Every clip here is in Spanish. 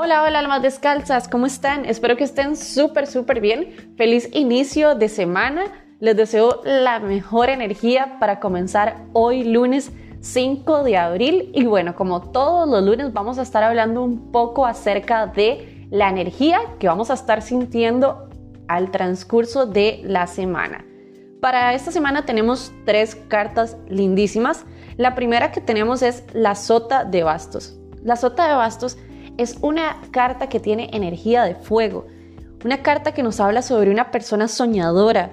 Hola, hola almas descalzas, ¿cómo están? Espero que estén súper, súper bien. Feliz inicio de semana. Les deseo la mejor energía para comenzar hoy lunes 5 de abril. Y bueno, como todos los lunes vamos a estar hablando un poco acerca de la energía que vamos a estar sintiendo al transcurso de la semana. Para esta semana tenemos tres cartas lindísimas. La primera que tenemos es la sota de bastos. La sota de bastos es una carta que tiene energía de fuego, una carta que nos habla sobre una persona soñadora,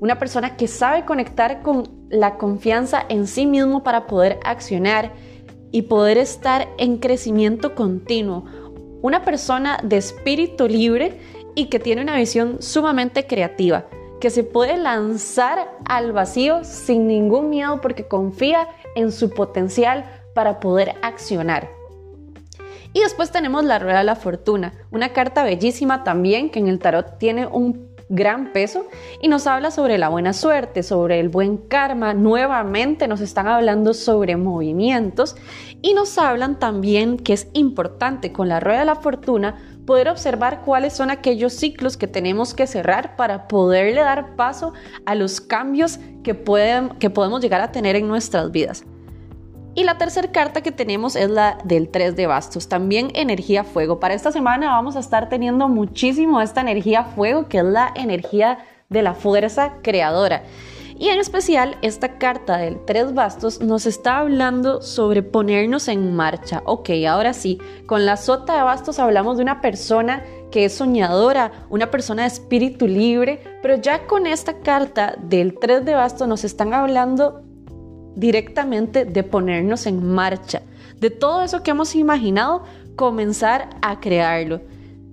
una persona que sabe conectar con la confianza en sí mismo para poder accionar y poder estar en crecimiento continuo, una persona de espíritu libre y que tiene una visión sumamente creativa, que se puede lanzar al vacío sin ningún miedo porque confía en su potencial para poder accionar. Y después tenemos la rueda de la fortuna, una carta bellísima también que en el tarot tiene un gran peso y nos habla sobre la buena suerte, sobre el buen karma. Nuevamente nos están hablando sobre movimientos y nos hablan también que es importante con la rueda de la fortuna poder observar cuáles son aquellos ciclos que tenemos que cerrar para poderle dar paso a los cambios que, pueden, que podemos llegar a tener en nuestras vidas. Y la tercera carta que tenemos es la del 3 de bastos, también energía fuego. Para esta semana vamos a estar teniendo muchísimo esta energía fuego, que es la energía de la fuerza creadora. Y en especial esta carta del tres bastos nos está hablando sobre ponernos en marcha. Ok, ahora sí, con la sota de bastos hablamos de una persona que es soñadora, una persona de espíritu libre, pero ya con esta carta del tres de bastos nos están hablando directamente de ponernos en marcha, de todo eso que hemos imaginado, comenzar a crearlo,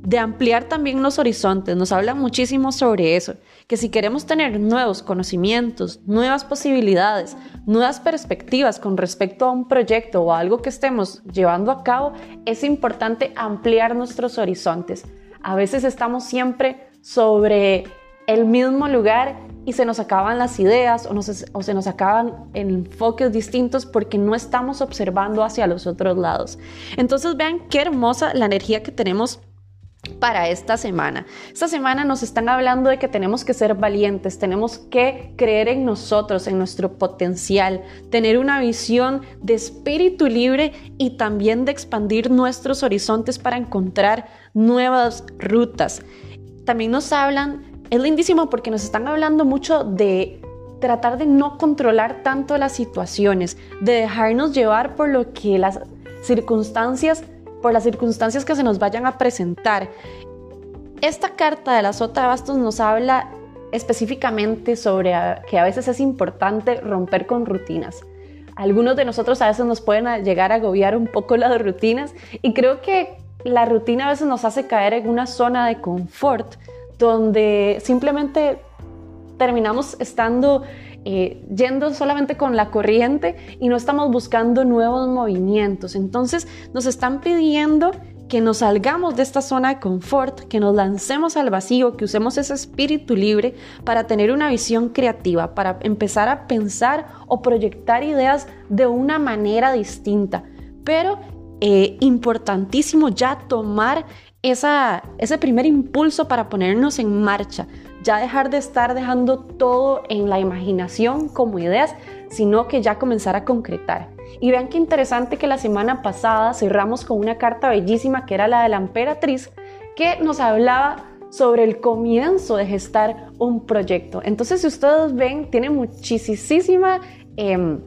de ampliar también los horizontes. Nos habla muchísimo sobre eso, que si queremos tener nuevos conocimientos, nuevas posibilidades, nuevas perspectivas con respecto a un proyecto o a algo que estemos llevando a cabo, es importante ampliar nuestros horizontes. A veces estamos siempre sobre el mismo lugar y se nos acaban las ideas o, se nos acaban enfoques distintos porque no estamos observando hacia los otros lados. Entonces vean qué hermosa la energía que tenemos para esta semana. Esta semana nos están hablando de que tenemos que ser valientes, tenemos que creer en nosotros, en nuestro potencial, tener una visión de espíritu libre y también de expandir nuestros horizontes para encontrar nuevas rutas. También nos hablan es lindísimo porque nos están hablando mucho de tratar de no controlar tanto las situaciones, de dejarnos llevar por lo que las circunstancias, por las circunstancias que se nos vayan a presentar. Esta carta de la sota de bastos nos habla específicamente sobre que a veces es importante romper con rutinas. Algunos de nosotros a veces nos pueden llegar a agobiar un poco las rutinas y creo que la rutina a veces nos hace caer en una zona de confort donde simplemente terminamos estando eh, yendo solamente con la corriente y no estamos buscando nuevos movimientos. Entonces nos están pidiendo que nos salgamos de esta zona de confort, que nos lancemos al vacío, que usemos ese espíritu libre para tener una visión creativa, para empezar a pensar o proyectar ideas de una manera distinta. Pero eh, importantísimo ya tomar ese primer impulso para ponernos en marcha, ya dejar de estar dejando todo en la imaginación como ideas, sino que ya comenzar a concretar. Y vean qué interesante que la semana pasada cerramos con una carta bellísima que era la de la emperatriz, que nos hablaba sobre el comienzo de gestar un proyecto. Entonces, si ustedes ven, tiene muchísima em,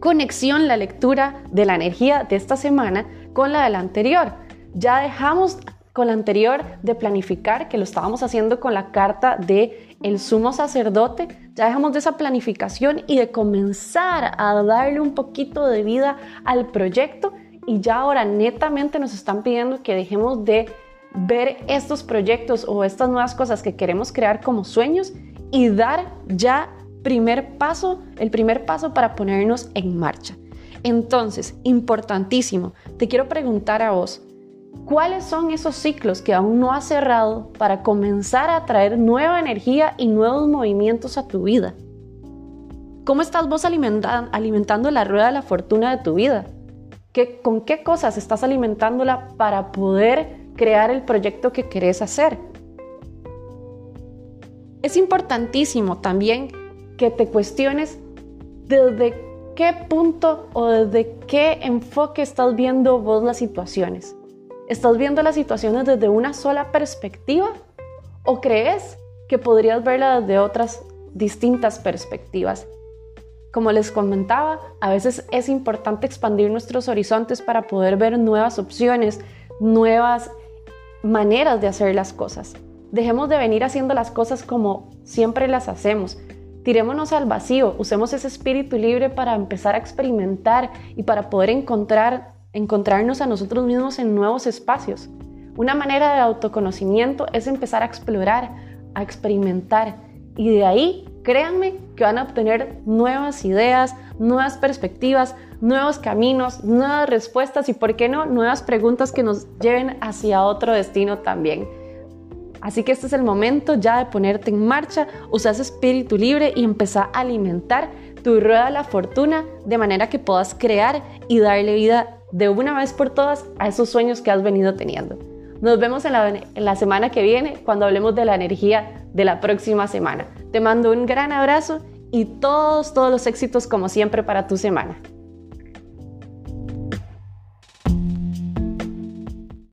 conexión la lectura de la energía de esta semana con la de la anterior. Ya dejamos con la anterior de planificar, que lo estábamos haciendo con la carta de el sumo sacerdote, ya dejamos de esa planificación y de comenzar a darle un poquito de vida al proyecto y ya ahora netamente nos están pidiendo que dejemos de ver estos proyectos o estas nuevas cosas que queremos crear como sueños y dar ya primer paso, el primer paso para ponernos en marcha. Entonces, importantísimo, te quiero preguntar a vos, ¿Cuáles son esos ciclos que aún no has cerrado para comenzar a traer nueva energía y nuevos movimientos a tu vida? ¿Cómo estás vos alimentando la rueda de la fortuna de tu vida? ¿Con qué cosas estás alimentándola para poder crear el proyecto que querés hacer. Es importantísimo también que te cuestiones desde qué punto o desde qué enfoque estás viendo vos las situaciones. ¿Estás viendo las situaciones desde una sola perspectiva o crees que podrías verlas desde otras distintas perspectivas? Como les comentaba, a veces es importante expandir nuestros horizontes para poder ver nuevas opciones, nuevas maneras de hacer las cosas. Dejemos de venir haciendo las cosas como siempre las hacemos. Tirémonos al vacío, usemos ese espíritu libre para empezar a experimentar y para poder encontrar, encontrarnos a nosotros mismos en nuevos espacios. Una manera de autoconocimiento es empezar a explorar, a experimentar y de ahí créanme que van a obtener nuevas ideas, nuevas perspectivas, nuevos caminos, nuevas respuestas y, ¿por qué no?, nuevas preguntas que nos lleven hacia otro destino también. Así que este es el momento ya de ponerte en marcha, ese espíritu libre y empezar a alimentar tu rueda de la fortuna de manera que puedas crear y darle vida de una vez por todas a esos sueños que has venido teniendo. Nos vemos en la, en la semana que viene cuando hablemos de la energía de la próxima semana. Te mando un gran abrazo y todos, todos los éxitos como siempre para tu semana.